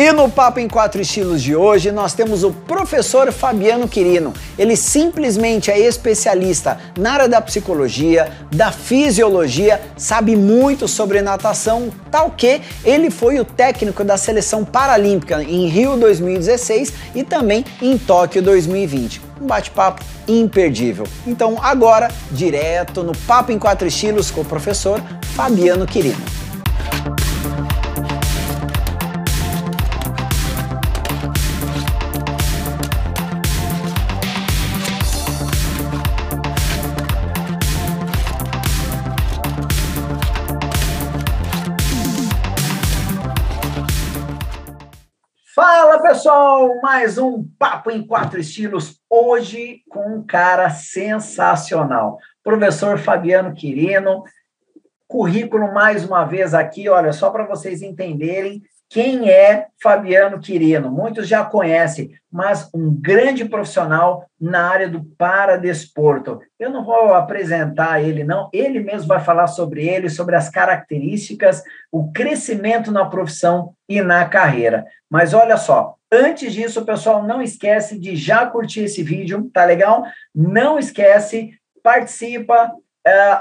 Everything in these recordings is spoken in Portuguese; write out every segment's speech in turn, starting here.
E no Papo em Quatro Estilos de hoje, nós temos o professor Fabiano Quirino. Ele simplesmente é especialista na área da psicologia, da fisiologia, sabe muito sobre natação, tal que ele foi o técnico da seleção paralímpica em Rio 2016 e também em Tóquio 2020 um bate-papo imperdível. Então, agora, direto no Papo em Quatro Estilos com o professor Fabiano Quirino. Pessoal, mais um Papo em Quatro Estilos, hoje com um cara sensacional, professor Fabiano Quirino, currículo mais uma vez aqui, olha, só para vocês entenderem quem é Fabiano Quirino. Muitos já conhecem, mas um grande profissional na área do paradesporto. Eu não vou apresentar ele, não. Ele mesmo vai falar sobre ele, sobre as características, o crescimento na profissão e na carreira. Mas olha só, Antes disso, pessoal, não esquece de já curtir esse vídeo, tá legal? Não esquece, participa,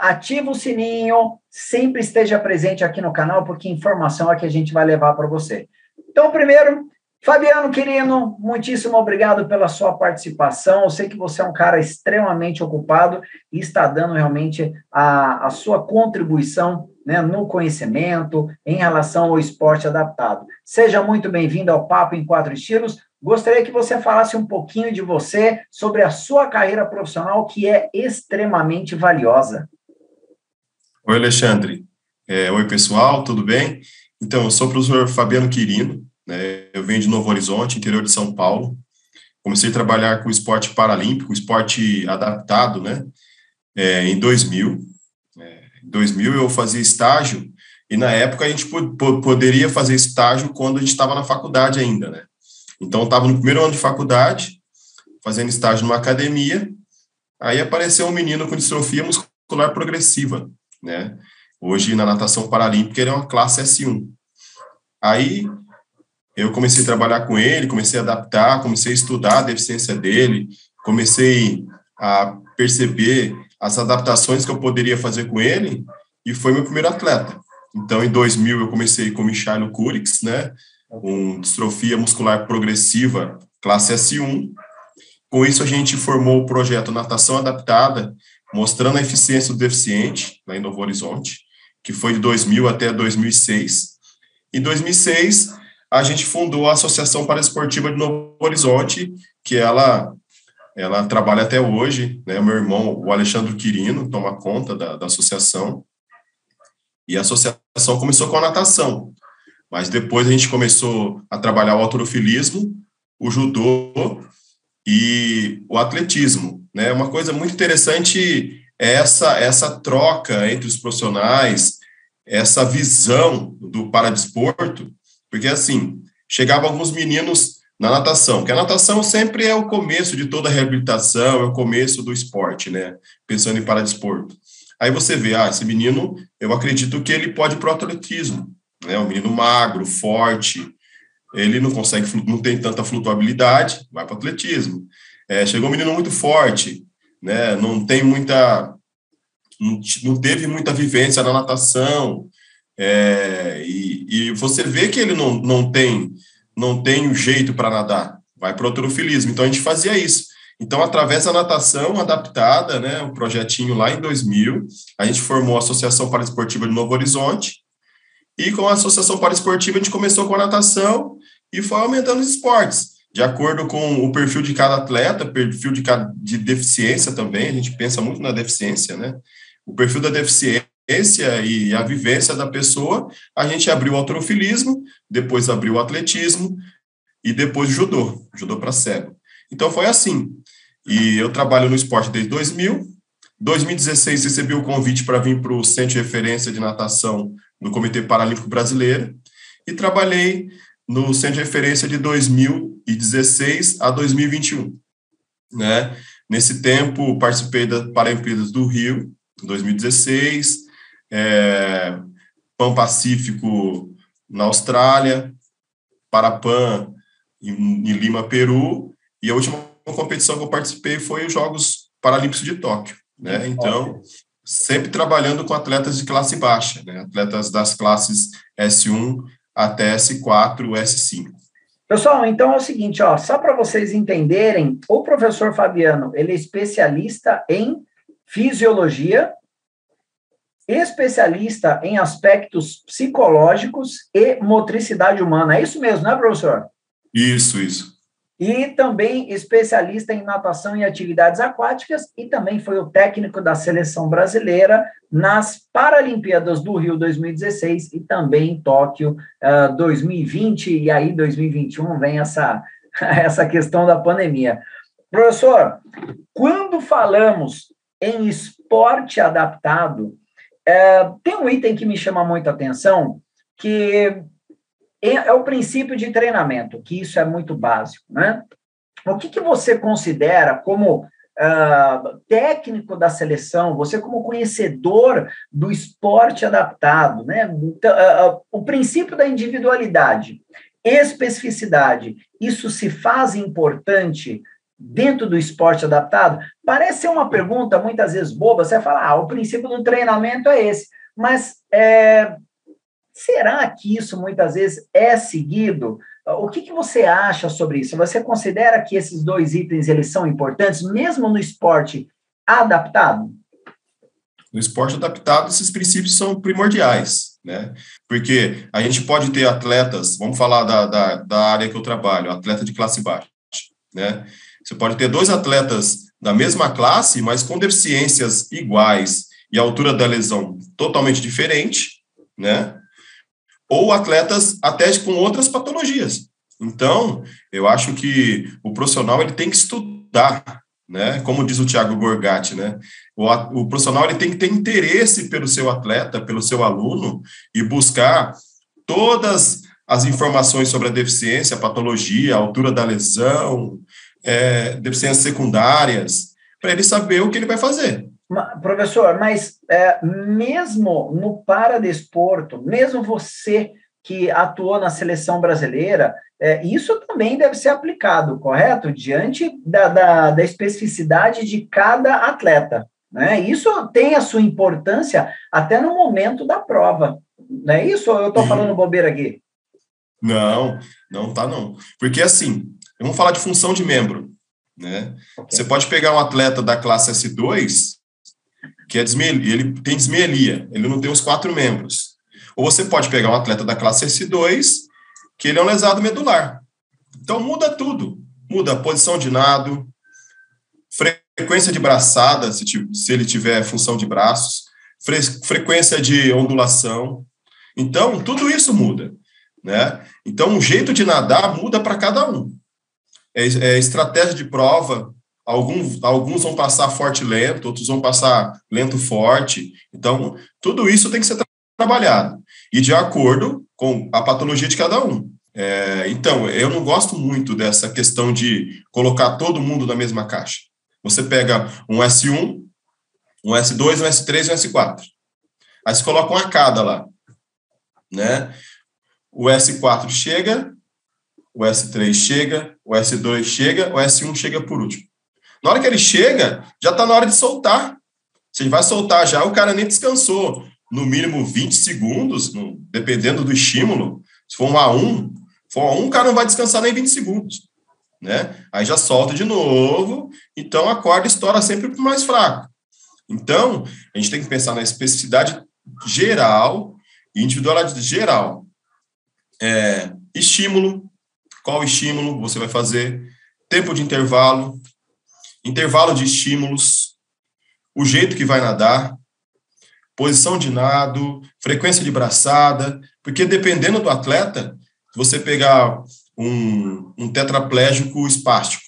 ativa o sininho, sempre esteja presente aqui no canal, porque informação é que a gente vai levar para você. Então, primeiro, Fabiano Quirino, muitíssimo obrigado pela sua participação. Eu sei que você é um cara extremamente ocupado e está dando realmente a, a sua contribuição né, no conhecimento em relação ao esporte adaptado. Seja muito bem-vindo ao Papo em Quatro Estilos. Gostaria que você falasse um pouquinho de você, sobre a sua carreira profissional, que é extremamente valiosa. Oi, Alexandre. É, oi, pessoal, tudo bem? Então, eu sou o professor Fabiano Quirino, né, eu venho de Novo Horizonte, interior de São Paulo. Comecei a trabalhar com esporte paralímpico, esporte adaptado, né, é, em 2000. É, em 2000 eu fazia estágio, e na época a gente poderia fazer estágio quando a gente estava na faculdade ainda, né. Então, eu estava no primeiro ano de faculdade, fazendo estágio numa academia, aí apareceu um menino com distrofia muscular progressiva, né. Hoje, na natação paralímpica, ele é uma classe S1. Aí, eu comecei a trabalhar com ele, comecei a adaptar, comecei a estudar a deficiência dele, comecei a perceber as adaptações que eu poderia fazer com ele, e foi meu primeiro atleta. Então, em 2000, eu comecei com o Michailo Curix, né, com distrofia muscular progressiva, classe S1. Com isso, a gente formou o projeto Natação Adaptada, mostrando a eficiência do deficiente, lá em Novo Horizonte, que foi de 2000 até 2006. Em 2006, a gente fundou a Associação Paraesportiva de Novo Horizonte, que ela ela trabalha até hoje, né? Meu irmão, o Alexandre Quirino, toma conta da, da associação. E a associação começou com a natação, mas depois a gente começou a trabalhar o autorofilismo, o judô e o atletismo, né? Uma coisa muito interessante é essa essa troca entre os profissionais, essa visão do paradesporto porque, assim, chegavam alguns meninos na natação, que a natação sempre é o começo de toda a reabilitação, é o começo do esporte, né? Pensando em paradesporto. Aí você vê, ah, esse menino, eu acredito que ele pode ir para o atletismo, né? Um menino magro, forte, ele não consegue, não tem tanta flutuabilidade, vai para o atletismo. É, chegou um menino muito forte, né? Não tem muita, não, teve muita vivência na natação, é, e, e, você vê que ele não, não tem não tem o jeito para nadar, vai para o autorofilismo. Então a gente fazia isso. Então, através da natação adaptada, né, um projetinho lá em 2000, a gente formou a Associação Paraesportiva de Novo Horizonte, e com a Associação Paraesportiva a gente começou com a natação e foi aumentando os esportes, de acordo com o perfil de cada atleta, perfil de, cada, de deficiência também, a gente pensa muito na deficiência, né? O perfil da deficiência e a vivência da pessoa, a gente abriu o autorofilismo, depois abriu o atletismo e depois judô, judô para cego. Então foi assim. E eu trabalho no esporte desde 2000. 2016 recebi o convite para vir para o Centro de Referência de Natação no Comitê Paralímpico Brasileiro e trabalhei no Centro de Referência de 2016 a 2021. Né? Nesse tempo, participei das Paralimpíadas do Rio, em 2016, é, Pan Pacífico na Austrália, Parapan, em, em Lima, Peru, e a última competição que eu participei foi os Jogos Paralímpicos de Tóquio, né? Então, sempre trabalhando com atletas de classe baixa, né? Atletas das classes S1 até S4, S5. Pessoal, então é o seguinte, ó, só para vocês entenderem, o professor Fabiano, ele é especialista em fisiologia, especialista em aspectos psicológicos e motricidade humana. É isso mesmo, né, professor? Isso, isso e também especialista em natação e atividades aquáticas, e também foi o técnico da seleção brasileira nas Paralimpíadas do Rio 2016 e também em Tóquio uh, 2020, e aí 2021 vem essa, essa questão da pandemia. Professor, quando falamos em esporte adaptado, uh, tem um item que me chama muita atenção, que é, é o princípio de treinamento, que isso é muito básico, né? O que, que você considera como uh, técnico da seleção, você como conhecedor do esporte adaptado, né? Então, uh, o princípio da individualidade, especificidade, isso se faz importante dentro do esporte adaptado? Parece ser uma pergunta muitas vezes boba, você fala, ah, o princípio do treinamento é esse, mas é, Será que isso muitas vezes é seguido? O que, que, você acha sobre isso? Você considera que esses dois itens eles são importantes, mesmo no esporte adaptado? No esporte adaptado, esses princípios são primordiais, né? Porque a gente pode ter atletas, vamos falar da, da, da área que eu trabalho, atleta de classe baixa, né? Você pode ter dois atletas da mesma classe, mas com deficiências iguais e a altura da lesão totalmente diferente, né? Ou atletas até com outras patologias. Então, eu acho que o profissional ele tem que estudar, né? Como diz o Thiago Gorgatti, né? O, o profissional ele tem que ter interesse pelo seu atleta, pelo seu aluno e buscar todas as informações sobre a deficiência, a patologia, a altura da lesão, é, deficiências secundárias, para ele saber o que ele vai fazer. Professor, mas é, mesmo no paradesporto, mesmo você que atuou na seleção brasileira, é, isso também deve ser aplicado, correto? Diante da, da, da especificidade de cada atleta. Né? Isso tem a sua importância até no momento da prova. Não é isso ou eu estou falando bobeira aqui? Não, não tá não. Porque assim, vamos falar de função de membro. Né? Okay. Você pode pegar um atleta da classe S2 que é desmelia, ele tem desmelia, ele não tem os quatro membros. Ou você pode pegar um atleta da classe S2, que ele é um lesado medular. Então muda tudo. Muda a posição de nado, frequência de braçada, se, se ele tiver função de braços, fre, frequência de ondulação. Então, tudo isso muda. Né? Então, o jeito de nadar muda para cada um. É, é estratégia de prova, Alguns, alguns vão passar forte lento, outros vão passar lento forte. Então, tudo isso tem que ser tra trabalhado. E de acordo com a patologia de cada um. É, então, eu não gosto muito dessa questão de colocar todo mundo na mesma caixa. Você pega um S1, um S2, um S3 e um S4. Aí você coloca uma cada lá. Né? O S4 chega, o S3 chega, o S2 chega, o S1 chega por último. Na hora que ele chega, já está na hora de soltar. Se ele vai soltar já, o cara nem descansou. No mínimo 20 segundos, dependendo do estímulo. Se for um A1, for um A1, o cara não vai descansar nem 20 segundos. Né? Aí já solta de novo, então a corda estoura sempre para o mais fraco. Então, a gente tem que pensar na especificidade geral e individualidade geral. É, estímulo, qual estímulo você vai fazer, tempo de intervalo, intervalo de estímulos, o jeito que vai nadar, posição de nado, frequência de braçada, porque dependendo do atleta, você pegar um, um tetraplégico espástico,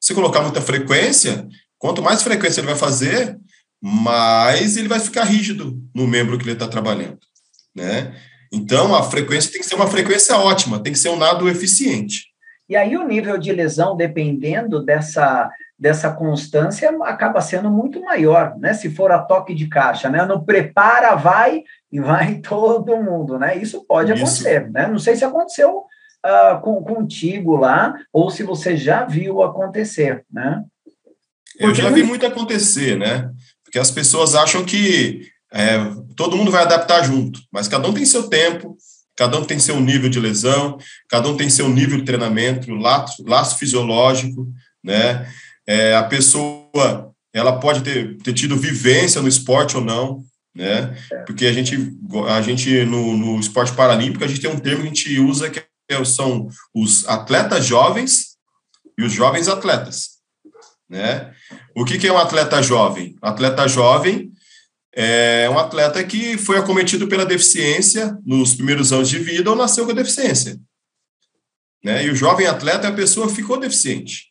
se colocar muita frequência, quanto mais frequência ele vai fazer, mais ele vai ficar rígido no membro que ele está trabalhando, né? Então, a frequência tem que ser uma frequência ótima, tem que ser um nado eficiente. E aí o nível de lesão, dependendo dessa dessa constância acaba sendo muito maior, né? Se for a toque de caixa, né? No prepara, vai e vai todo mundo, né? Isso pode Isso. acontecer, né? Não sei se aconteceu uh, com, contigo lá, ou se você já viu acontecer, né? Eu já vi muito acontecer, né? Porque as pessoas acham que é, todo mundo vai adaptar junto, mas cada um tem seu tempo, cada um tem seu nível de lesão, cada um tem seu nível de treinamento, laço, laço fisiológico, né? É, a pessoa, ela pode ter, ter tido vivência no esporte ou não, né? Porque a gente, a gente no, no esporte paralímpico, a gente tem um termo que a gente usa que são os atletas jovens e os jovens atletas, né? O que, que é um atleta jovem? Atleta jovem é um atleta que foi acometido pela deficiência nos primeiros anos de vida ou nasceu com deficiência. Né? E o jovem atleta é a pessoa que ficou deficiente.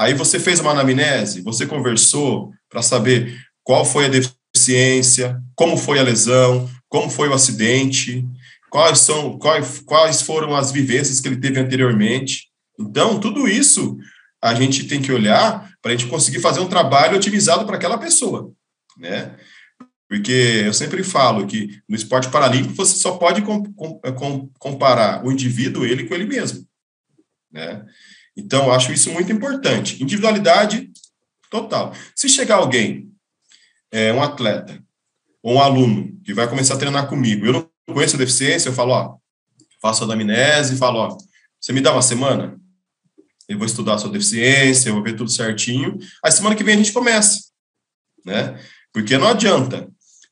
Aí você fez uma anamnese, você conversou para saber qual foi a deficiência, como foi a lesão, como foi o acidente, quais são quais, quais foram as vivências que ele teve anteriormente. Então, tudo isso a gente tem que olhar para a gente conseguir fazer um trabalho otimizado para aquela pessoa né? Porque eu sempre falo que no esporte paralímpico você só pode com, com, comparar o indivíduo, ele, com ele mesmo, né? Então, eu acho isso muito importante. Individualidade total. Se chegar alguém, é, um atleta, ou um aluno, que vai começar a treinar comigo, eu não conheço a deficiência, eu falo, ó, faço a anamnese e falo, ó, você me dá uma semana? Eu vou estudar a sua deficiência, eu vou ver tudo certinho. Aí semana que vem a gente começa, né? Porque não adianta,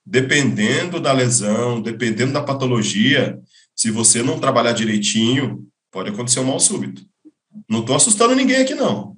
dependendo da lesão, dependendo da patologia, se você não trabalhar direitinho, pode acontecer um mal súbito. Não estou assustando ninguém aqui, não.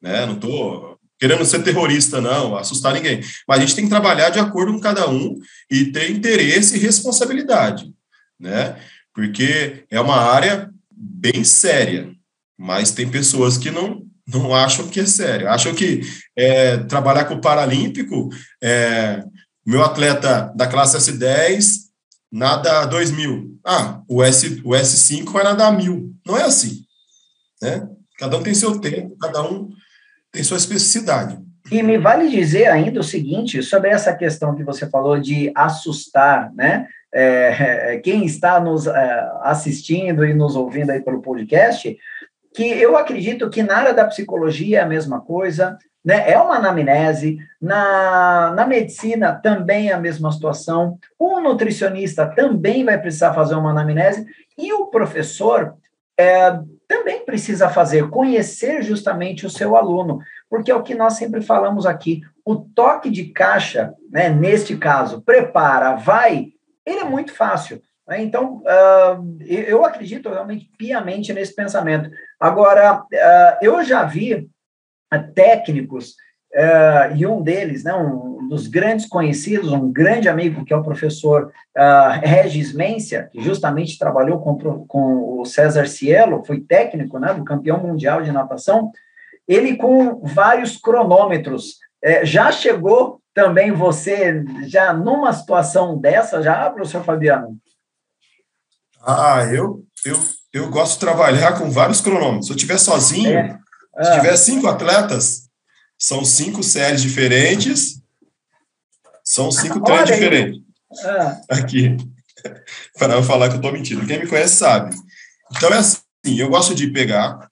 Né? Não estou querendo ser terrorista, não, assustar ninguém. Mas a gente tem que trabalhar de acordo com cada um e ter interesse e responsabilidade, né? Porque é uma área bem séria, mas tem pessoas que não não acham que é sério. Acham que é, trabalhar com o Paralímpico, é, meu atleta da classe S10 nada 2 mil. Ah, o, S, o S5 vai nadar mil. Não é assim. Né? Cada um tem seu tempo, cada um tem sua especificidade. E me vale dizer ainda o seguinte sobre essa questão que você falou de assustar, né? É, é quem está nos é, assistindo e nos ouvindo aí pelo podcast, que eu acredito que na área da psicologia é a mesma coisa, né? É uma anamnese, na, na medicina também é a mesma situação, o nutricionista também vai precisar fazer uma anamnese, e o professor é, também precisa fazer, conhecer justamente o seu aluno, porque é o que nós sempre falamos aqui, o toque de caixa, né, neste caso, prepara, vai, ele é muito fácil. Né? Então, uh, eu acredito realmente piamente nesse pensamento. Agora, uh, eu já vi uh, e um deles, né, um dos grandes conhecidos, um grande amigo, que é o professor Regis Mencia, que justamente trabalhou com, com o César Cielo, foi técnico né, do campeão mundial de natação, ele com vários cronômetros. já chegou também você, já numa situação dessa, já, professor Fabiano? Ah, eu, eu, eu gosto de trabalhar com vários cronômetros. Se eu estiver sozinho, é. ah. se tiver cinco atletas, são cinco séries diferentes, são cinco treinos diferentes. Ah. Aqui. Para não falar que eu estou mentindo. Quem me conhece sabe. Então é assim, eu gosto de pegar,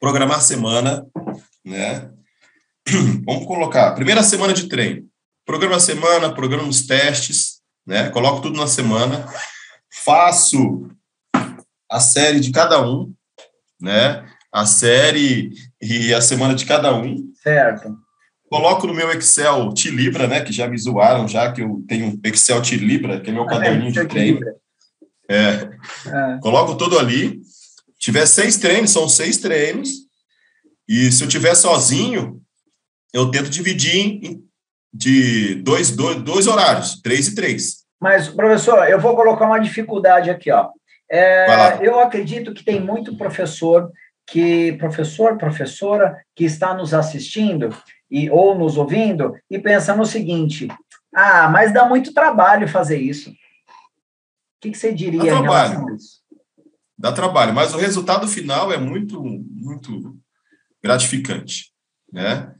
programar semana, né? Vamos colocar, primeira semana de treino. Programa a semana, programa os testes, né? Coloco tudo na semana faço a série de cada um, né? A série e a semana de cada um. Certo. Coloco no meu Excel Tilibra, né? Que já me zoaram, já que eu tenho Excel Tilibra, que é meu ah, caderninho de treino. É. é. Coloco tudo ali. Tiver seis treinos, são seis treinos. E se eu tiver sozinho, eu tento dividir em de dois, dois, dois horários, três e três. Mas, professor, eu vou colocar uma dificuldade aqui, ó. É, eu acredito que tem muito professor que professor, professora que está nos assistindo e ou nos ouvindo e pensa no seguinte: ah, mas dá muito trabalho fazer isso. O que, que você diria dá trabalho. Dá trabalho, mas o resultado final é muito, muito gratificante, né?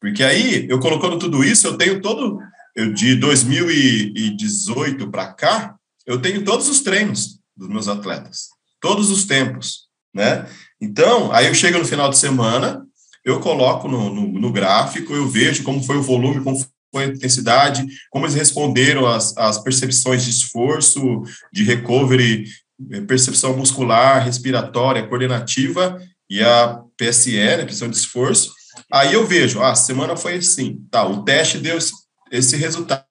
Porque aí, eu colocando tudo isso, eu tenho todo eu, de 2018 para cá, eu tenho todos os treinos dos meus atletas. todos os tempos, né? Então, aí eu chego no final de semana, eu coloco no, no, no gráfico, eu vejo como foi o volume, como foi a intensidade, como eles responderam às, às percepções de esforço, de recovery, eh, percepção muscular, respiratória, coordenativa e a PSE, né, pressão de esforço. Aí eu vejo, ah, a semana foi assim, tá, o teste deu esse, esse resultado.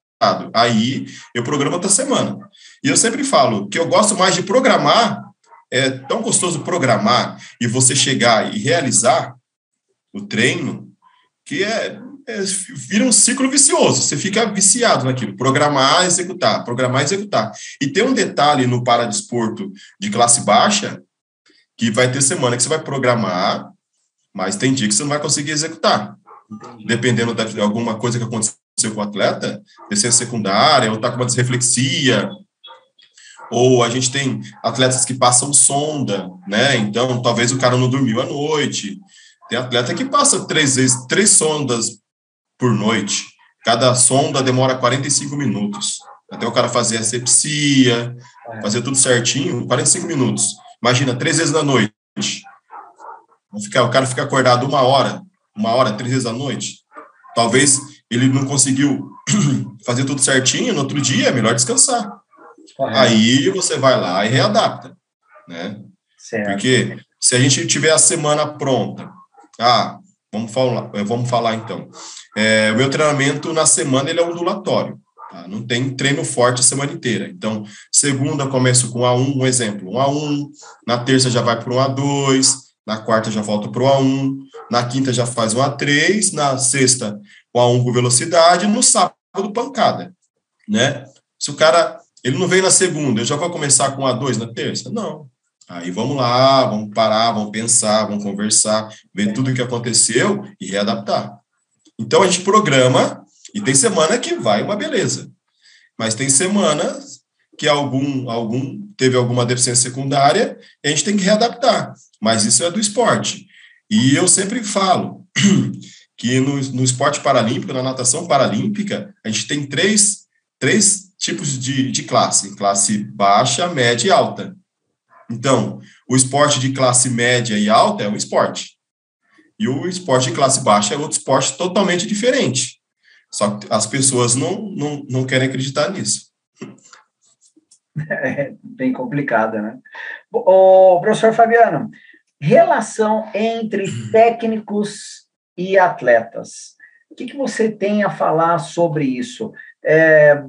Aí eu programo outra semana. E eu sempre falo que eu gosto mais de programar, é tão gostoso programar e você chegar e realizar o treino, que é, é, vira um ciclo vicioso. Você fica viciado naquilo. Programar, executar, programar, executar. E tem um detalhe no paradesporto de classe baixa, que vai ter semana que você vai programar, mas tem dia que você não vai conseguir executar. Dependendo de alguma coisa que aconteceu com o atleta, descendo secundária, ou tá com uma desreflexia, ou a gente tem atletas que passam sonda, né? Então, talvez o cara não dormiu à noite. Tem atleta que passa três vezes, três sondas por noite. Cada sonda demora 45 minutos. Até o cara fazer asepsia, fazer tudo certinho, 45 minutos. Imagina, três vezes na noite. Ficar, o cara fica acordado uma hora, uma hora, três vezes à noite. Talvez ele não conseguiu fazer tudo certinho, no outro dia é melhor descansar. Correto. Aí você vai lá e readapta, né? Certo. Porque se a gente tiver a semana pronta, ah, vamos falar, eh, vamos falar então. É, o meu treinamento na semana ele é ondulatório. Tá? Não tem treino forte a semana inteira. Então, segunda começo com A1, um exemplo, um A1, na terça já vai para um A2, na quarta já volta para o A1, na quinta já faz um A3, na sexta o A1 com velocidade, no sábado pancada, né? Se o cara, ele não vem na segunda, eu já vou começar com A2 na terça? Não. Aí vamos lá, vamos parar, vamos pensar, vamos conversar, ver tudo o que aconteceu e readaptar. Então a gente programa e tem semana que vai uma beleza. Mas tem semanas que algum, algum teve alguma deficiência secundária e a gente tem que readaptar. Mas isso é do esporte. E eu sempre falo que no, no esporte paralímpico, na natação paralímpica, a gente tem três, três tipos de, de classe: classe baixa, média e alta. Então, o esporte de classe média e alta é um esporte. E o esporte de classe baixa é outro esporte totalmente diferente. Só que as pessoas não, não, não querem acreditar nisso. É bem complicada, né? O professor Fabiano, relação entre técnicos e atletas. O que, que você tem a falar sobre isso? É,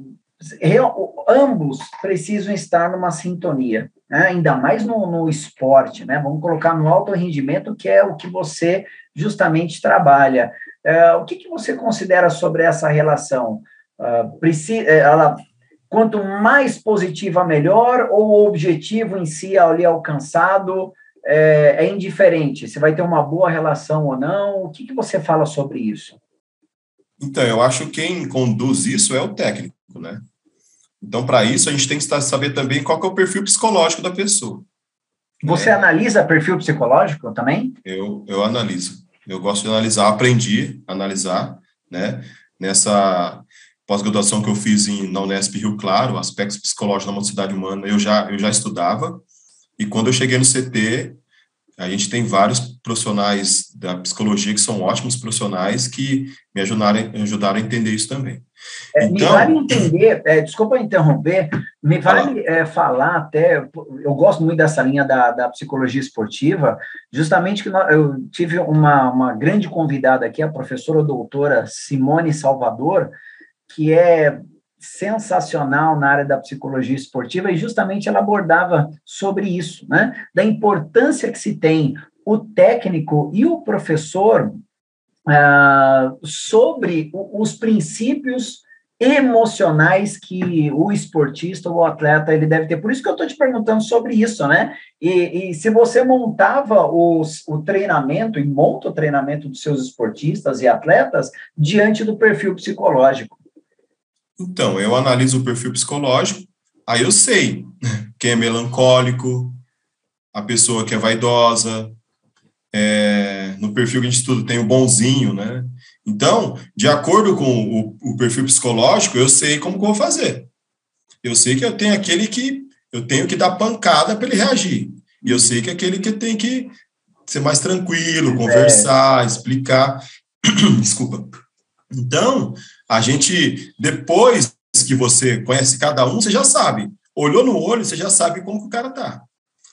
ambos precisam estar numa sintonia, né? ainda mais no, no, esporte, né? Vamos colocar no alto rendimento, que é o que você justamente trabalha. É, o que, que você considera sobre essa relação? Uh, precisa, ela, quanto mais positiva, melhor, ou o objetivo em si ali alcançado é, é indiferente? Você vai ter uma boa relação ou não? O que, que você fala sobre isso? Então, eu acho que quem conduz isso é o técnico, né? Então, para isso, a gente tem que saber também qual é o perfil psicológico da pessoa. Você é. analisa perfil psicológico também? Eu, eu analiso. Eu gosto de analisar, aprendi a analisar, né? Nessa pós-graduação que eu fiz em, na Unesp Rio Claro, aspectos psicológicos da motricidade humana, eu já, eu já estudava. E quando eu cheguei no CT, a gente tem vários profissionais da psicologia que são ótimos profissionais que me ajudaram, ajudaram a entender isso também. É, então, me vale entender, é, desculpa interromper, me vale é, falar até, eu gosto muito dessa linha da, da psicologia esportiva, justamente que nós, eu tive uma, uma grande convidada aqui, a professora doutora Simone Salvador, que é sensacional na área da psicologia esportiva e justamente ela abordava sobre isso, né? Da importância que se tem o técnico e o professor uh, sobre os princípios emocionais que o esportista ou o atleta ele deve ter. Por isso que eu estou te perguntando sobre isso, né? E, e se você montava os, o treinamento e monta o treinamento dos seus esportistas e atletas diante do perfil psicológico. Então, eu analiso o perfil psicológico, aí eu sei quem é melancólico, a pessoa que é vaidosa, é, no perfil que a gente estuda tem o bonzinho, né? Então, de acordo com o, o perfil psicológico, eu sei como que eu vou fazer. Eu sei que eu tenho aquele que eu tenho que dar pancada para ele reagir. E eu sei que é aquele que tem que ser mais tranquilo, conversar, é. explicar. Desculpa. Então, a gente, depois que você conhece cada um, você já sabe. Olhou no olho, você já sabe como que o cara tá.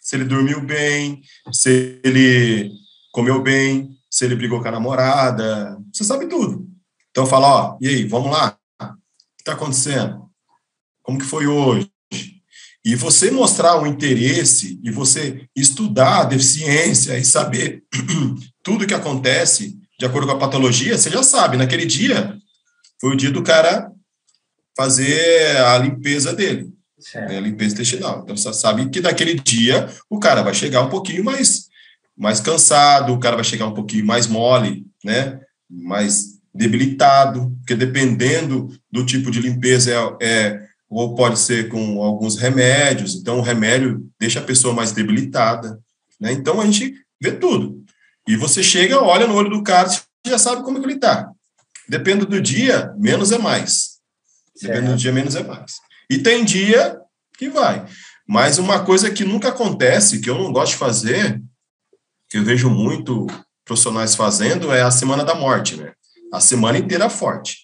Se ele dormiu bem, se ele comeu bem, se ele brigou com a namorada, você sabe tudo. Então fala, ó, e aí, vamos lá? O que está acontecendo? Como que foi hoje? E você mostrar o interesse e você estudar a deficiência e saber tudo que acontece de acordo com a patologia, você já sabe, naquele dia foi o dia do cara fazer a limpeza dele, né, a limpeza intestinal. Então você sabe que naquele dia o cara vai chegar um pouquinho mais mais cansado, o cara vai chegar um pouquinho mais mole, né? Mais debilitado, porque dependendo do tipo de limpeza é, é ou pode ser com alguns remédios, então o remédio deixa a pessoa mais debilitada, né? Então a gente vê tudo. E você chega, olha no olho do cara, você já sabe como é que ele está. Depende do dia, menos é mais. Depende do dia, menos é mais. E tem dia que vai. Mas uma coisa que nunca acontece, que eu não gosto de fazer, que eu vejo muito profissionais fazendo, é a semana da morte, né? A semana inteira forte.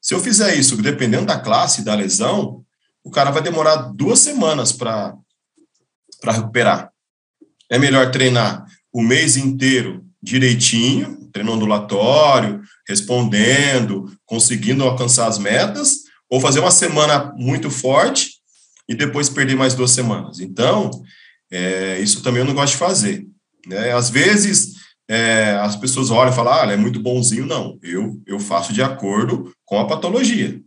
Se eu fizer isso, dependendo da classe, da lesão, o cara vai demorar duas semanas para recuperar. É melhor treinar o mês inteiro direitinho, treino ondulatório, respondendo, conseguindo alcançar as metas, ou fazer uma semana muito forte e depois perder mais duas semanas. Então, é, isso também eu não gosto de fazer. Né? Às vezes, é, as pessoas olham e falam, ah, é muito bonzinho. Não, eu, eu faço de acordo com a patologia.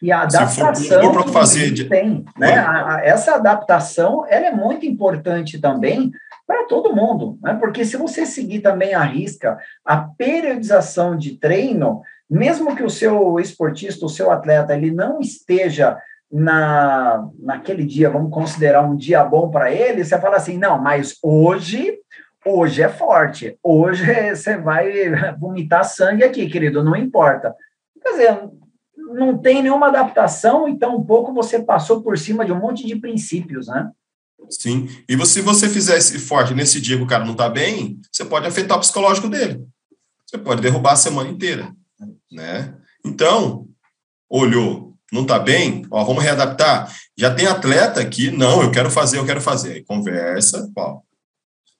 E a adaptação for, fazer de... tem, né? Essa adaptação ela é muito importante também para todo mundo, né? Porque se você seguir também a risca a periodização de treino, mesmo que o seu esportista, o seu atleta, ele não esteja na naquele dia, vamos considerar um dia bom para ele, você fala assim, não, mas hoje hoje é forte, hoje você vai vomitar sangue aqui, querido, não importa. Quer dizer, não tem nenhuma adaptação, então um pouco você passou por cima de um monte de princípios, né? Sim. E você, se você fizer esse forte nesse dia que o cara não está bem, você pode afetar o psicológico dele. Você pode derrubar a semana inteira, né? Então, olhou, não está bem, ó, vamos readaptar. Já tem atleta aqui, não, eu quero fazer, eu quero fazer. Aí conversa, ó,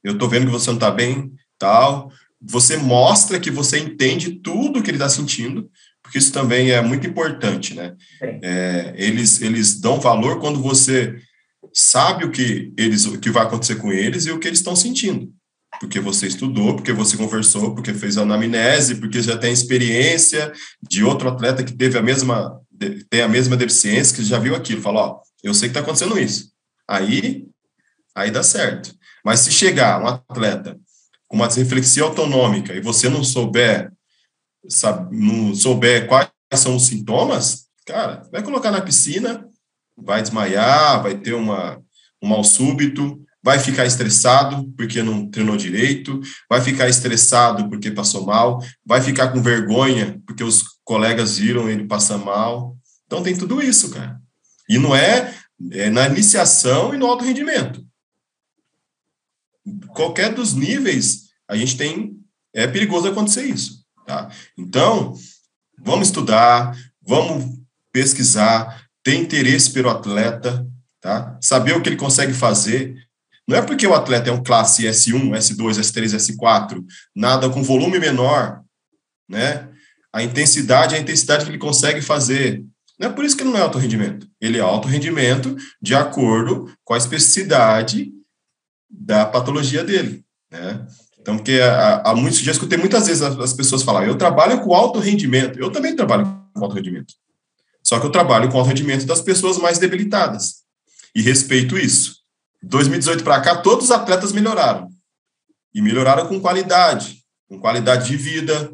eu estou vendo que você não está bem, tal. Você mostra que você entende tudo que ele está sentindo, porque isso também é muito importante, né? É, eles, eles dão valor quando você sabe o que eles o que vai acontecer com eles e o que eles estão sentindo. Porque você estudou, porque você conversou, porque fez a anamnese, porque já tem experiência de outro atleta que teve a mesma tem a mesma deficiência, que já viu aquilo, fala, ó, eu sei que está acontecendo isso. Aí, aí dá certo. Mas se chegar um atleta com uma reflexão autonômica e você não souber sabe, não souber quais são os sintomas, cara, vai colocar na piscina, vai desmaiar, vai ter uma, um mal súbito, vai ficar estressado porque não treinou direito, vai ficar estressado porque passou mal, vai ficar com vergonha porque os colegas viram ele passar mal. Então tem tudo isso, cara. E não é, é na iniciação e no alto rendimento. Qualquer dos níveis, a gente tem é perigoso acontecer isso. Tá? Então, vamos estudar, vamos pesquisar, ter interesse pelo atleta, tá? saber o que ele consegue fazer. Não é porque o atleta é um classe S1, S2, S3, S4, nada com volume menor, né? A intensidade é a intensidade que ele consegue fazer. Não é por isso que ele não é alto rendimento. Ele é alto rendimento de acordo com a especificidade da patologia dele, né? Então, porque há, há muitos dias, escutei muitas vezes as, as pessoas falar, eu trabalho com alto rendimento. Eu também trabalho com alto rendimento. Só que eu trabalho com alto rendimento das pessoas mais debilitadas. E respeito isso. 2018 para cá, todos os atletas melhoraram. E melhoraram com qualidade, com qualidade de vida,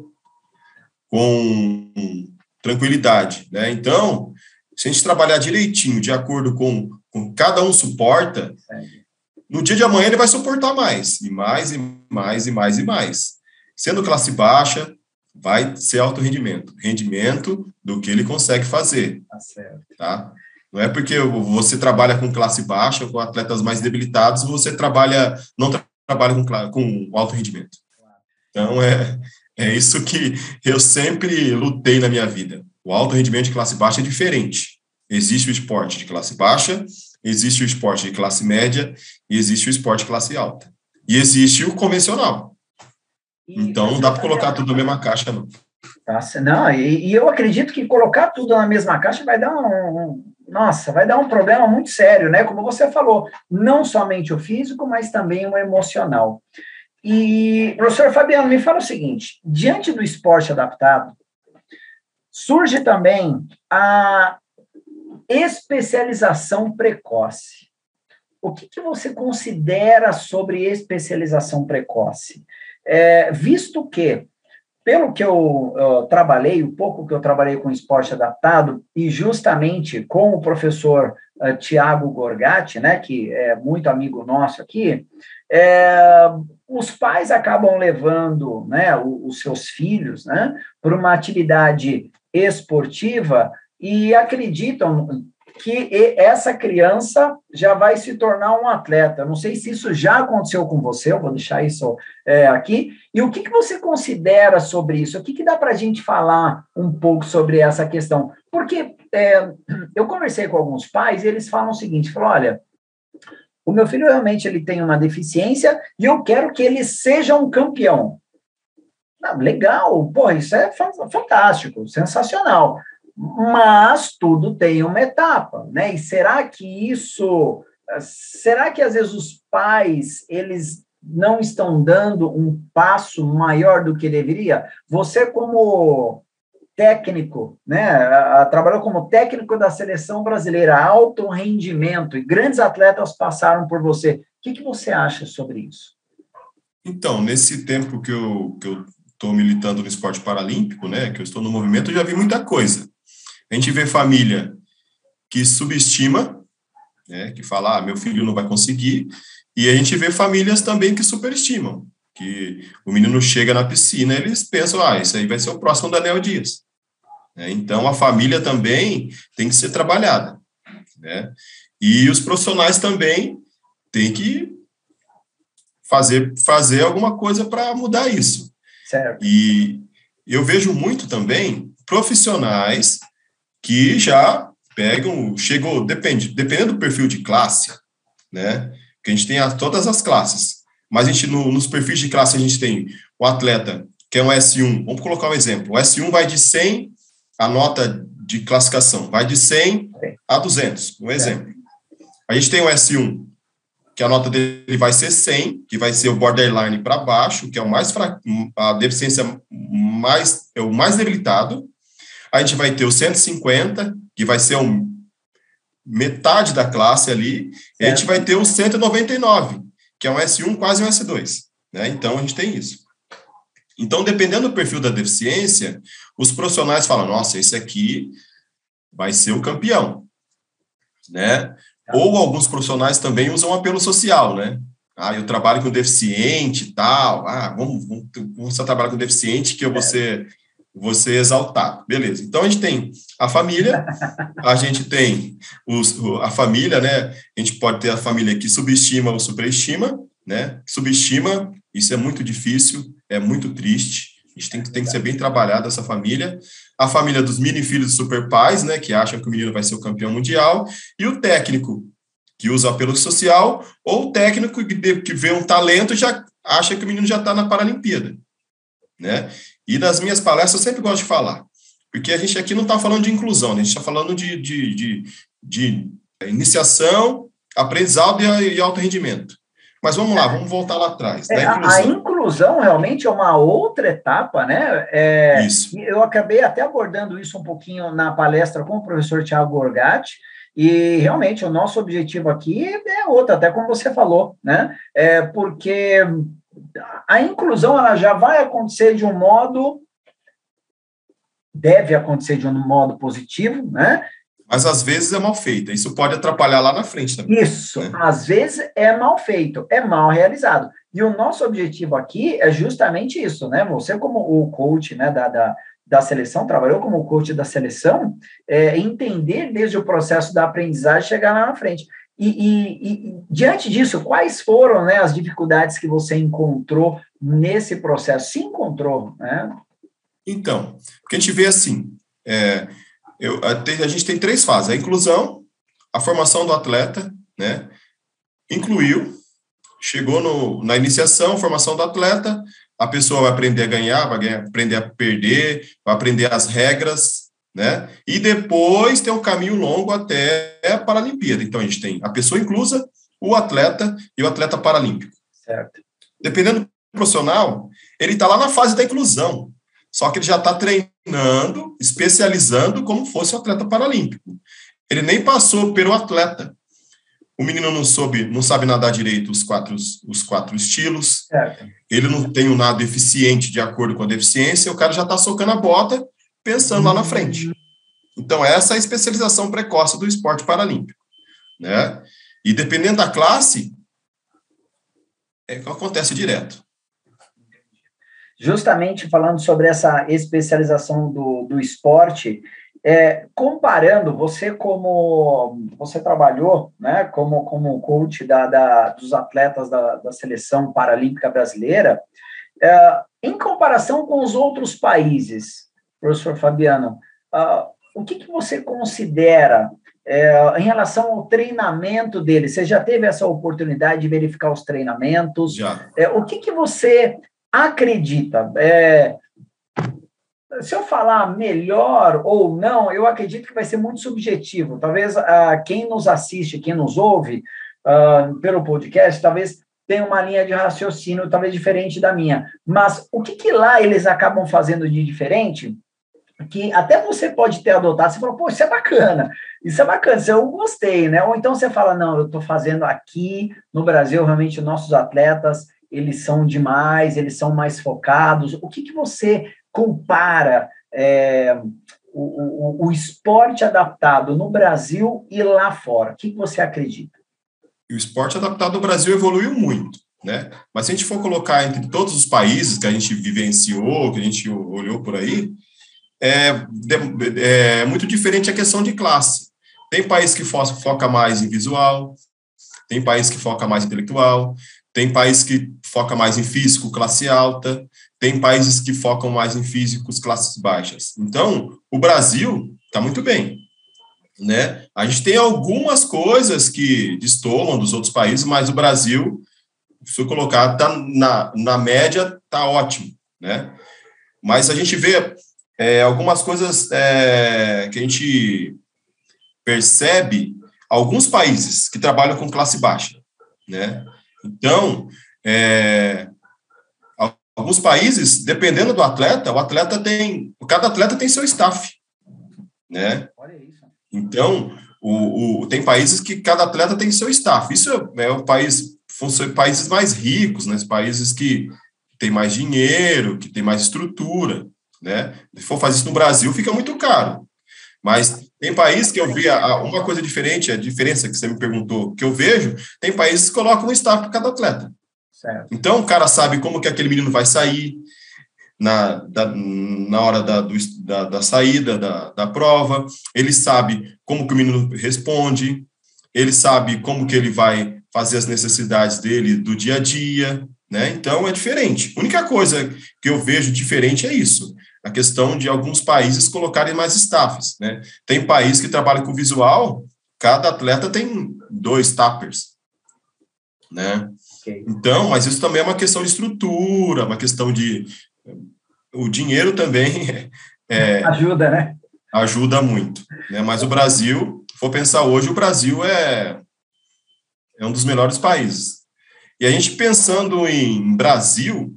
com tranquilidade. Né? Então, se a gente trabalhar direitinho, de acordo com, com cada um suporta, no dia de amanhã ele vai suportar mais, e mais, e mais, e mais, e mais. Sendo classe baixa, vai ser alto rendimento. Rendimento do que ele consegue fazer. Tá certo. Tá? Não é porque você trabalha com classe baixa, com atletas mais debilitados, você trabalha, não trabalha com, com alto rendimento. Então, é, é isso que eu sempre lutei na minha vida. O alto rendimento de classe baixa é diferente. Existe o esporte de classe baixa, existe o esporte de classe média e existe o esporte de classe alta. E existe o convencional. Então, não dá para colocar tudo na mesma caixa, não. Nossa, não, e, e, eu acredito que colocar tudo na mesma caixa vai dar um, um, nossa, vai dar um problema muito sério, né? Como você falou, não somente o físico, mas também o emocional. E, professor Fabiano, me fala o seguinte: diante do esporte adaptado, surge também a especialização precoce. O que, que você considera sobre especialização precoce? É, visto que pelo que eu, eu, trabalhei, o pouco que eu trabalhei com esporte adaptado, e justamente com o professor uh, eh, Tiago Gorgatti, né, que é muito amigo nosso aqui, é, os pais acabam levando né, os, seus filhos né, para uma atividade esportiva e acreditam que essa criança já vai se tornar um atleta. Não sei se isso já aconteceu com você, eu vou deixar isso é, aqui. E o que, que você considera sobre isso? O que, que dá para a gente falar um pouco sobre essa questão? Porque é, eu conversei com alguns pais e eles falam o seguinte: falam, olha, o meu filho realmente ele tem uma deficiência e eu quero que ele seja um campeão. Ah, legal, pô, isso é fantástico, sensacional mas tudo tem uma etapa, né? E será que isso, será que às vezes os pais eles não estão dando um passo maior do que deveria? Você como técnico, né? Trabalhou como técnico da seleção brasileira, alto rendimento, e grandes atletas passaram por você. O que, que você acha sobre isso? Então, nesse tempo que eu que eu estou militando no esporte paralímpico, né? Que eu estou no movimento, eu já vi muita coisa. A gente vê família que subestima, né, que fala, ah, meu filho não vai conseguir, e a gente vê famílias também que superestimam, que o menino chega na piscina, eles pensam, ah, isso aí vai ser o próximo Daniel Dias. É, então, a família também tem que ser trabalhada, né? E os profissionais também têm que fazer, fazer alguma coisa para mudar isso. Certo. E eu vejo muito também profissionais que já pegam, chegou, depende, dependendo do perfil de classe, né? Que a gente tem a, todas as classes, mas a gente, no, nos perfis de classe, a gente tem o atleta, que é um S1, vamos colocar um exemplo, o S1 vai de 100, a nota de classificação, vai de 100 a 200, um exemplo. A gente tem o S1, que a nota dele vai ser 100, que vai ser o borderline para baixo, que é o mais fraco, a deficiência mais, é o mais debilitado, a gente vai ter o 150, que vai ser um, metade da classe ali, e a gente vai ter o 199, que é um S1, quase um S2. Né? Então, a gente tem isso. Então, dependendo do perfil da deficiência, os profissionais falam, nossa, esse aqui vai ser o campeão, né? Ou alguns profissionais também usam apelo social, né? Ah, eu trabalho com deficiente e tal. Ah, vamos, vamos, vamos trabalhar com deficiente que eu vou ser você exaltar. Beleza. Então a gente tem a família, a gente tem os, a família, né? A gente pode ter a família que subestima ou superestima, né? Subestima, isso é muito difícil, é muito triste. A gente tem, tem que ser bem trabalhado essa família. A família dos mini filhos super pais, né? Que acham que o menino vai ser o campeão mundial. E o técnico, que usa apelo social, ou o técnico que, vê um talento já acha que o menino já está na Paralimpíada. Né? E nas minhas palestras eu sempre gosto de falar, porque a gente aqui não está falando de inclusão, né? a gente está falando de, de, de, de, iniciação, aprendizado e, e alto rendimento. Mas vamos lá, vamos voltar lá atrás. É, inclusão. A, inclusão realmente é uma outra etapa, né? É, isso. Eu acabei até abordando isso um pouquinho na palestra com o professor Tiago Gorgatti, e realmente o nosso objetivo aqui é outro, até como você falou, né? É porque a inclusão ela já vai acontecer de um modo deve acontecer de um modo positivo, né? Mas às vezes é mal feita. Isso pode atrapalhar lá na frente também. Isso, né? às vezes é mal feito, é mal realizado. E o nosso objetivo aqui é justamente isso, né? Você como o coach, né, da, da da seleção, trabalhou como coach da seleção, é, entender desde o processo da aprendizagem chegar lá na frente. E, e, e, diante disso, quais foram né, as dificuldades que você encontrou nesse processo? Se encontrou, né? Então, porque a gente vê assim, é, eu, a, a, gente tem três fases: a inclusão, a formação do atleta, né? Incluiu, chegou no, na iniciação, formação do atleta, a pessoa vai aprender a ganhar, vai ganhar, aprender a perder, vai aprender as regras, né? E depois tem um caminho longo até a Paralimpíada. Então a gente tem a pessoa inclusa, o atleta e o atleta paralímpico. Certo. Dependendo do profissional, ele está lá na fase da inclusão, só que ele já está treinando, especializando como fosse o atleta paralímpico. Ele nem passou pelo atleta. O menino não soube, não sabe nadar direito os quatro, os quatro estilos. Certo. Ele não tem um nado eficiente de acordo com a deficiência. O cara já está socando a bota pensando lá na frente. Então, essa é a especialização precoce do esporte paralímpico. Né? E dependendo da classe, é que acontece direto. Justamente falando sobre essa especialização do, do esporte, é, comparando, você como você trabalhou né, como, como coach da, da dos atletas da, da seleção paralímpica brasileira, é, em comparação com os outros países, professor Fabiano, uh, o que, que você considera é, em relação ao treinamento dele? Você já teve essa oportunidade de verificar os treinamentos? Já. É, o que, que você acredita? É, se eu falar melhor ou não, eu acredito que vai ser muito subjetivo. Talvez uh, quem nos assiste, quem nos ouve uh, pelo podcast, talvez tenha uma linha de raciocínio talvez diferente da minha. Mas o que, que lá eles acabam fazendo de diferente? Que até você pode ter adotado, você fala, pô, isso é bacana, isso é bacana, isso eu gostei, né? Ou então você fala, não, eu estou fazendo aqui no Brasil, realmente, nossos atletas, eles são demais, eles são mais focados. O que, que você compara é, o, o, o, esporte adaptado no Brasil e lá fora? O que, que você acredita? O esporte adaptado no Brasil evoluiu muito. Né? Mas se a gente for colocar entre todos os países que a gente vivenciou, que a gente olhou por aí, é, é muito diferente a questão de classe. Tem país que foca mais em visual, tem país que foca mais em intelectual, tem país que foca mais em físico, classe alta, tem países que focam mais em físicos, classes baixas. Então, o Brasil está muito bem. Né? A gente tem algumas coisas que destoam dos outros países, mas o Brasil, se colocado tá na, na média, está ótimo. Né? Mas a gente vê é, algumas coisas é, que a gente percebe alguns países que trabalham com classe baixa, né? Então, é, alguns países, dependendo do atleta, o atleta tem, cada atleta tem seu staff, né? Então, o, o, tem países que cada atleta tem seu staff. Isso é, o país, são países mais ricos, né? Países que têm mais dinheiro, que têm mais estrutura né? Se for fazer isso no Brasil, fica muito caro. Mas tem países que eu vi uma coisa diferente, a diferença que você me perguntou, que eu vejo, tem países que colocam um staff para cada atleta. Certo. Então, o cara sabe como que aquele menino vai sair na, da, na hora da, do, da, da, saída da, da prova, ele sabe como que o menino responde, ele sabe como que ele vai fazer as necessidades dele do dia a dia, né? Então, é diferente. A única coisa que eu vejo diferente é isso a questão de alguns países colocarem mais staffs, né? Tem país que trabalha com visual, cada atleta tem dois tappers, né? Okay. Então, mas isso também é uma questão de estrutura, uma questão de o dinheiro também é, ajuda, né? Ajuda muito, né? Mas o Brasil, se for pensar hoje, o Brasil é é um dos melhores países. E a gente pensando em Brasil,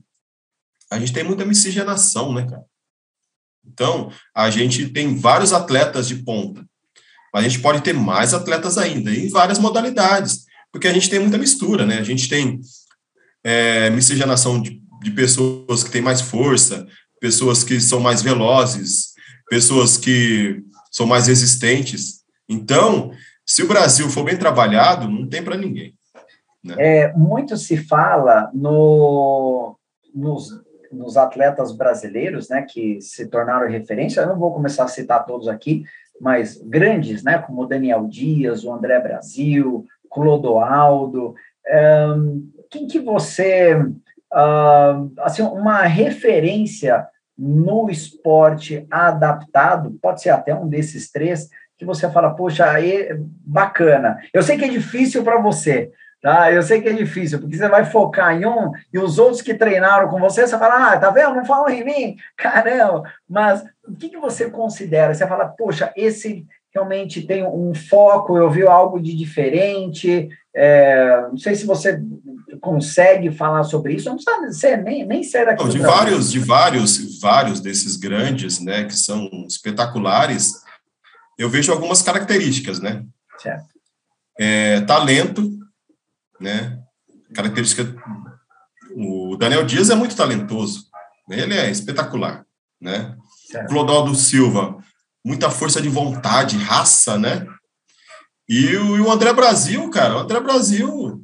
a gente tem muita miscigenação, né, cara? Então, a gente tem vários atletas de ponta, mas a gente pode ter mais atletas ainda, em várias modalidades, porque a gente tem muita mistura, né? A gente tem é, miscigenação de, de pessoas que têm mais força, pessoas que são mais velozes, pessoas que são mais resistentes. Então, se o Brasil for bem trabalhado, não tem para ninguém. Né? É, muito se fala no, nos nos atletas brasileiros, né, que se tornaram referência, eu não vou começar a citar todos aqui, mas grandes, né, como o Daniel Dias, o André Brasil, Clodoaldo, quem que você, uh, assim, uma referência no esporte adaptado, pode ser até um desses três, que você fala, poxa, aí, bacana. Eu sei que é difícil para você, tá? Eu sei que é difícil, porque você vai focar em um e os outros que treinaram com você, você fala, ah, tá vendo? Não falam em mim, caramba. Mas o que, que você considera? Você fala, poxa, esse realmente tem um foco, eu vi algo de diferente. É, não sei se você consegue falar sobre isso, não precisa ser, nem, nem ser daqui. Não, de vários, de vários, vários desses grandes, né, que são espetaculares, eu vejo algumas características, né? Certo. É, talento, né? Característica. O Daniel Dias é muito talentoso, né? ele é espetacular, né? Certo. Clodoaldo Silva, muita força de vontade, raça, né? E o, e o André Brasil, cara, o André Brasil,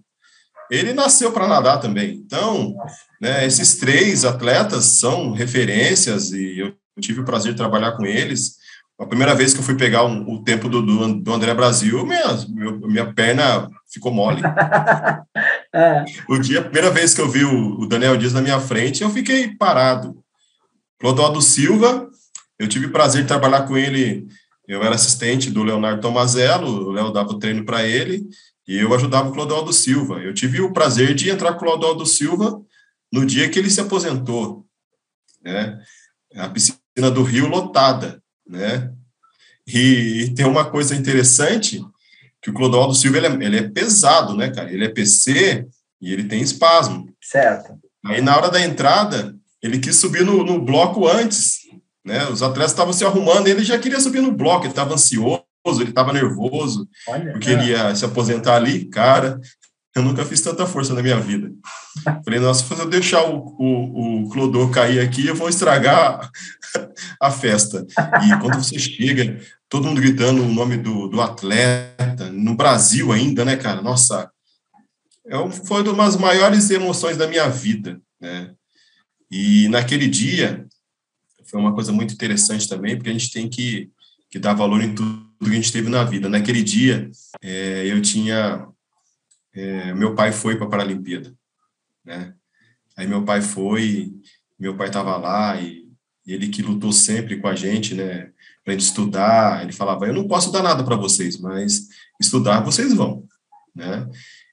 ele nasceu para nadar também. Então, né, esses três atletas são referências e eu tive o prazer de trabalhar com eles. A primeira vez que eu fui pegar um, o tempo do, do, do, André Brasil, minha, minha perna ficou mole. é. O dia, a primeira vez que eu vi o, o, Daniel Dias na minha frente, eu fiquei parado. Clodoaldo Silva, eu tive o prazer de trabalhar com ele. Eu era assistente do Leonardo Tomazello, o Léo dava o treino para ele, e eu ajudava o Clodoaldo Silva. Eu tive o prazer de entrar com o Clodoaldo Silva no dia que ele se aposentou. Né? A piscina do Rio lotada né? E, e tem uma coisa interessante, que o Clodoaldo Silva, ele é, ele é pesado, né, cara? Ele é PC e ele tem espasmo. Certo. Aí, na hora da entrada, ele quis subir no, no bloco antes, né? Os atletas estavam se arrumando, ele já queria subir no bloco, ele estava ansioso, ele estava nervoso, Olha, porque é. ele ia se aposentar ali, cara. Eu nunca fiz tanta força na minha vida. Falei, nossa, se eu deixar o, o, o Clodô cair aqui, eu vou estragar a festa. E quando você chega, todo mundo gritando o nome do, do atleta, no Brasil ainda, né, cara? Nossa, é, foi uma das maiores emoções da minha vida, né? E naquele dia, foi uma coisa muito interessante também, porque a gente tem que, que dar valor em tudo que a gente teve na vida. Naquele dia, é, eu tinha. É, meu pai foi para a Paralimpíada, né? Aí meu pai foi, meu pai estava lá e ele que lutou sempre com a gente, né, para gente estudar, ele falava, eu não posso dar nada para vocês, mas estudar vocês vão, né?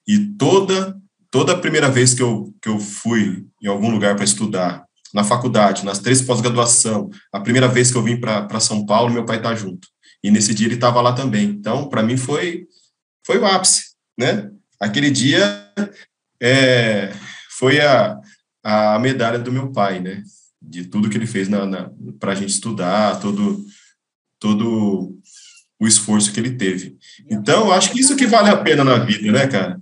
E toda toda a primeira vez que eu que eu fui em algum lugar para estudar, na faculdade, nas três pós-graduação, a primeira vez que eu vim para São Paulo, meu pai tá junto. E nesse dia ele estava lá também. Então, para mim foi foi o ápice, né? Aquele dia é, foi a, a medalha do meu pai, né? de tudo que ele fez para a gente estudar, todo, todo o esforço que ele teve. Então, acho que isso que vale a pena na vida, né, cara?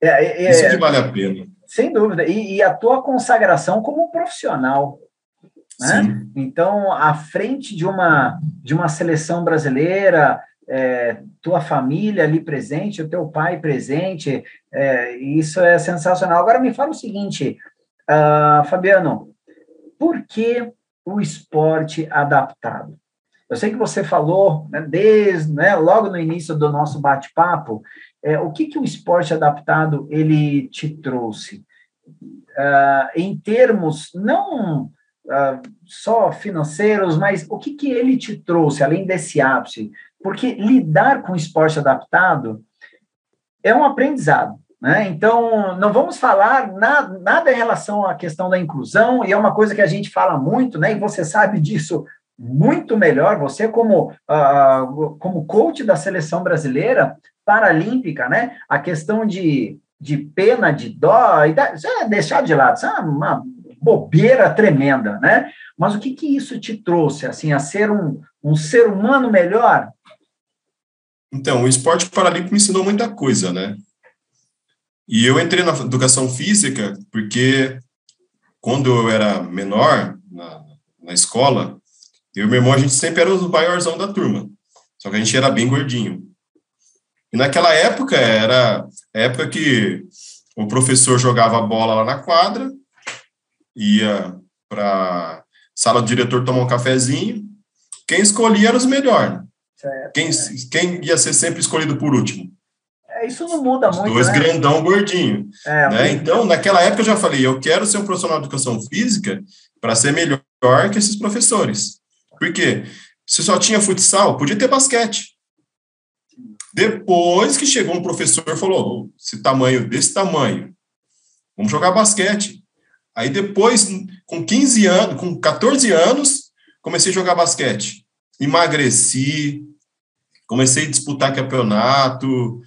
É, é, isso que vale a pena. Sem dúvida. E, e a tua consagração como profissional. Né? Então, à frente de uma, de uma seleção brasileira, é, tua família ali presente, o teu pai presente, é, isso é sensacional. Agora me fala o seguinte, uh, Fabiano, por que o esporte adaptado? Eu sei que você falou, né, desde, né, logo no início do nosso bate-papo, é, o que, que o esporte adaptado ele te trouxe? Uh, em termos não uh, só financeiros, mas o que, que ele te trouxe, além desse ápice? Porque lidar com esporte adaptado é um aprendizado. Né? Então, não vamos falar nada, nada em relação à questão da inclusão, e é uma coisa que a gente fala muito, né? e você sabe disso muito melhor, você como, uh, como coach da seleção brasileira paralímpica, né? a questão de, de pena, de dó, isso é deixar de lado, isso é uma bobeira tremenda, né? Mas o que, que isso te trouxe, assim, a ser um, um ser humano melhor? Então, o esporte paralímpico me ensinou muita coisa, né? E eu entrei na educação física porque quando eu era menor, na, na escola, eu e meu irmão, a gente sempre era o maiorzão da turma. Só que a gente era bem gordinho. E naquela época, era a época que o professor jogava a bola lá na quadra, ia para sala do diretor tomar um cafezinho. Quem escolhia era os melhores. Quem, quem ia ser sempre escolhido por último? É, isso não muda os muito. Dois né? grandão gordinho. É, né? Então, naquela época eu já falei, eu quero ser um profissional de educação física para ser melhor que esses professores. Por quê? Se só tinha futsal, podia ter basquete. Depois que chegou um professor e falou: esse tamanho, desse tamanho, vamos jogar basquete. Aí depois, com 15 anos, com 14 anos, comecei a jogar basquete. Emagreci, comecei a disputar campeonato,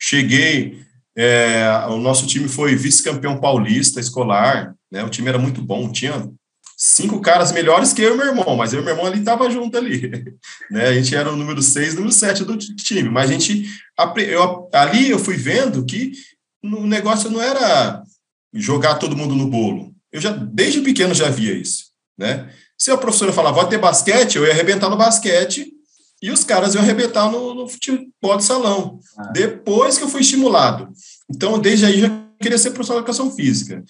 cheguei, é, o nosso time foi vice-campeão paulista escolar, né? O time era muito bom, tinha cinco caras melhores que eu e meu irmão, mas eu e meu irmão ali estava junto ali, né? A gente era o número seis, número sete do time, mas a gente eu, ali eu fui vendo que o negócio não era jogar todo mundo no bolo. Eu já desde pequeno já via isso, né? Se a professora falava, vai ter basquete, eu ia arrebentar no basquete e os caras iam arrebentar no, no futebol de salão. Ah. Depois que eu fui estimulado. Então, desde aí, já queria ser professor de educação física.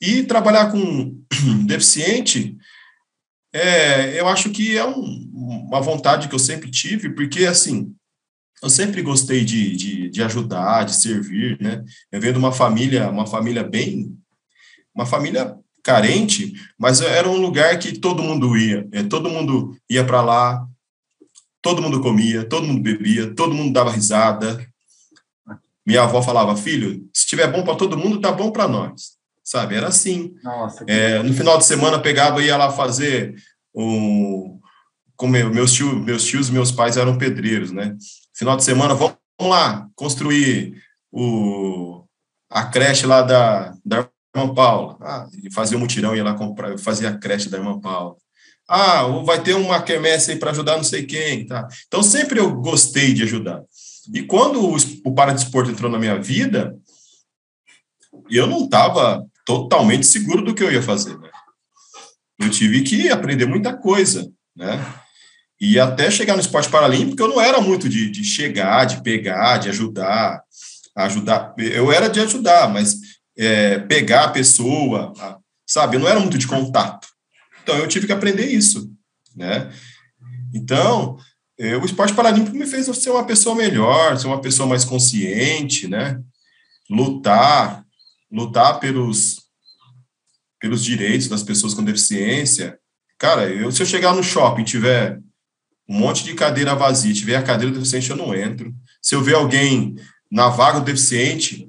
E trabalhar com deficiente, é, eu acho que é um, uma vontade que eu sempre tive, porque, assim, eu sempre gostei de, de, de, ajudar, de servir, né? Eu venho de uma família, uma família bem, uma família carente, mas era um lugar que todo mundo ia, é, todo mundo ia para lá, todo mundo comia, todo mundo bebia, todo mundo dava risada. Minha avó falava, filho, se estiver bom para todo mundo, tá bom para nós. Sabe? Era assim. Nossa, é, no final de semana pegava e ia lá fazer um. Como meus tios, meus tios e meus pais eram pedreiros, né? Final de semana, vamos lá construir o, a creche lá da, da irmã Paula. Ah, fazia um mutirão, ia lá comprar, fazia a creche da irmã Paula. Ah, vai ter uma quermesse aí para ajudar não sei quem, tá? Então sempre eu gostei de ajudar. E quando o, o paradesporto entrou na minha vida, eu não estava totalmente seguro do que eu ia fazer, né? Eu tive que aprender muita coisa, né? E até chegar no esporte paralímpico, eu não era muito de, de chegar, de pegar, de ajudar, ajudar. Eu era de ajudar, mas é, pegar a pessoa, sabe? Eu não era muito de contato. Então, eu tive que aprender isso, né? Então, é, o esporte paralímpico me fez ser uma pessoa melhor, ser uma pessoa mais consciente, né? Lutar, lutar pelos, pelos direitos das pessoas com deficiência. Cara, eu, se eu chegar no shopping tiver um monte de cadeira vazia, tiver a cadeira do deficiente, eu não entro. Se eu ver alguém na vaga do deficiente,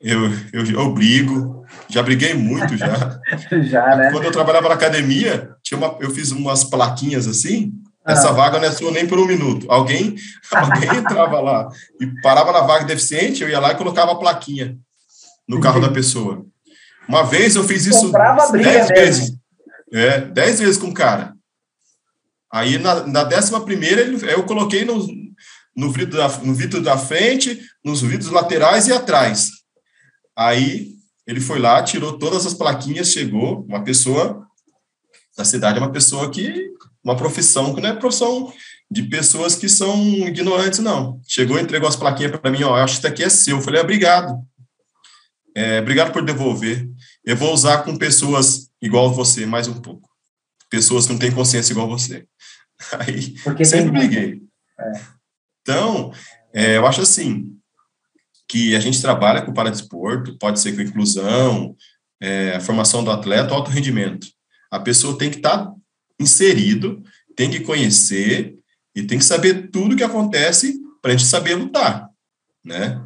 eu, eu, eu brigo, já briguei muito já. já, né? Quando eu trabalhava na academia, tinha uma, eu fiz umas plaquinhas assim, ah. essa vaga não é sua nem por um minuto. Alguém, alguém entrava lá e parava na vaga deficiente, eu ia lá e colocava a plaquinha no carro da pessoa. Uma vez eu fiz isso dez vezes. É, dez vezes com o cara. Aí na, na décima primeira eu coloquei no, no, vidro da, no vidro da frente, nos vidros laterais e atrás. Aí ele foi lá, tirou todas as plaquinhas, chegou, uma pessoa da cidade, uma pessoa que, uma profissão que não é profissão de pessoas que são ignorantes, não. Chegou, entregou as plaquinhas para mim, ó, acho que isso aqui é seu. Eu falei, é, obrigado. É, obrigado por devolver. Eu vou usar com pessoas igual você, mais um pouco. Pessoas que não têm consciência igual você. Aí, Porque sempre briguei. É. Então, é, eu acho assim, que a gente trabalha com o paradesporto, pode ser com inclusão, é, a formação do atleta, alto rendimento. A pessoa tem que estar tá inserido, tem que conhecer e tem que saber tudo o que acontece para a gente saber lutar, né?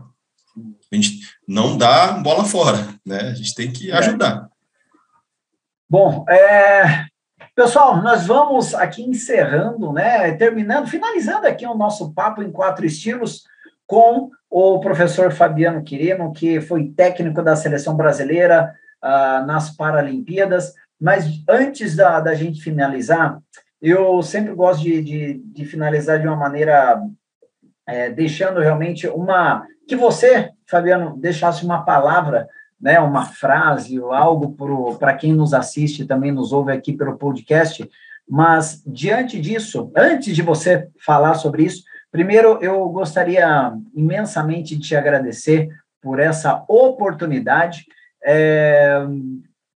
A gente não dá bola fora, né? A gente tem que ajudar. Bom, é, pessoal, nós vamos aqui encerrando, né? Terminando, finalizando aqui o nosso papo em quatro estilos com o professor Fabiano Quirino, que foi técnico da seleção brasileira uh, nas Paralimpíadas. Mas antes da, da gente finalizar, eu sempre gosto de, de, de finalizar de uma maneira é, deixando realmente uma. Que você, Fabiano, deixasse uma palavra, né, uma frase ou algo para quem nos assiste também nos ouve aqui pelo podcast. Mas, diante disso, antes de você falar sobre isso, Primeiro, eu gostaria imensamente de te agradecer por essa oportunidade. É,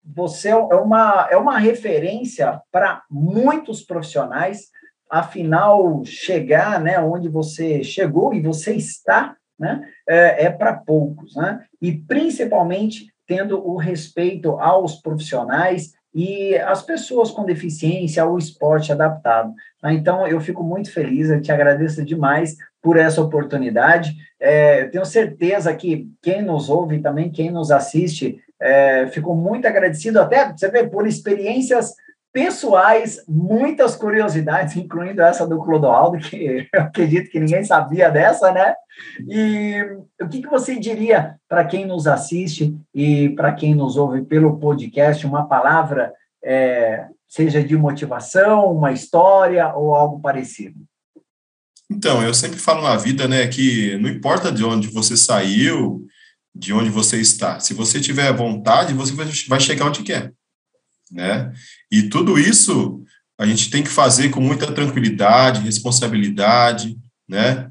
você é uma, é uma referência para muitos profissionais, afinal, chegar né, onde você chegou e você está né, é, é para poucos, né? E principalmente tendo o respeito aos profissionais e as pessoas com deficiência, ao esporte adaptado. Tá? Então, eu fico muito feliz, eu te agradeço demais por essa oportunidade. É, tenho certeza que quem nos ouve também, quem nos assiste, é, ficou muito agradecido, até, você vê, por experiências pessoais, muitas curiosidades, incluindo essa do Clodoaldo, que eu acredito que ninguém sabia dessa, né? E o que, que você diria para quem nos assiste e para quem nos ouve pelo podcast, uma palavra, é, seja de motivação, uma história ou algo parecido? Então, eu sempre falo na vida, né, que não importa de onde você saiu, de onde você está, se você tiver vontade, você vai chegar onde quer né? E tudo isso a gente tem que fazer com muita tranquilidade, responsabilidade, né?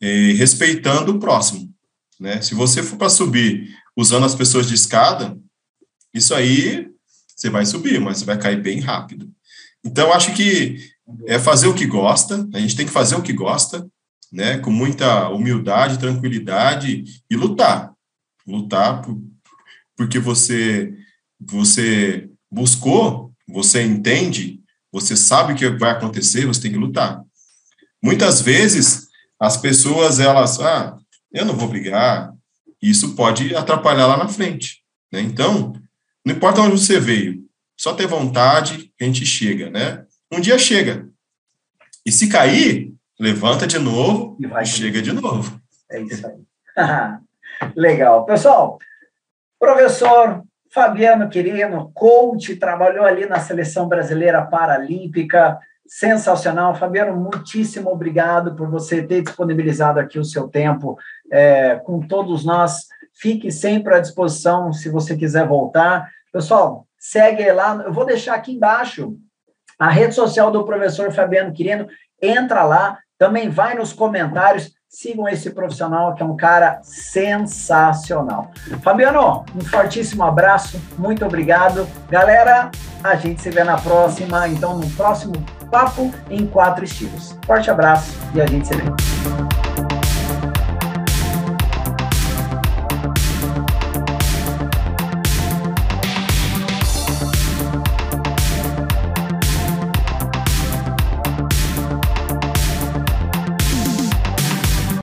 E respeitando o próximo, né? Se você for para subir usando as pessoas de escada, isso aí você vai subir, mas você vai cair bem rápido. Então, acho que é fazer o que gosta, a gente tem que fazer o que gosta, né? Com muita humildade, tranquilidade e lutar. Lutar por, porque você você buscou, você entende, você sabe o que vai acontecer, você tem que lutar. Muitas vezes as pessoas elas, ah, eu não vou brigar, isso pode atrapalhar lá na frente, né? Então, não importa onde você veio, só ter vontade, a gente chega, né? Um dia chega. E se cair, levanta de novo e, e chega de novo. É isso aí. Legal. Pessoal, professor Fabiano Quirino, coach, trabalhou ali na seleção brasileira paralímpica, sensacional. Fabiano, muitíssimo obrigado por você ter disponibilizado aqui o seu tempo é, com todos nós. Fique sempre à disposição se você quiser voltar. Pessoal, segue lá. Eu vou deixar aqui embaixo a rede social do professor Fabiano Quirino. Entra lá, também vai nos comentários sigam esse profissional que é um cara sensacional. Fabiano, um fortíssimo abraço, muito obrigado. Galera, a gente se vê na próxima, então no próximo Papo em Quatro Estilos. Forte abraço e a gente se vê.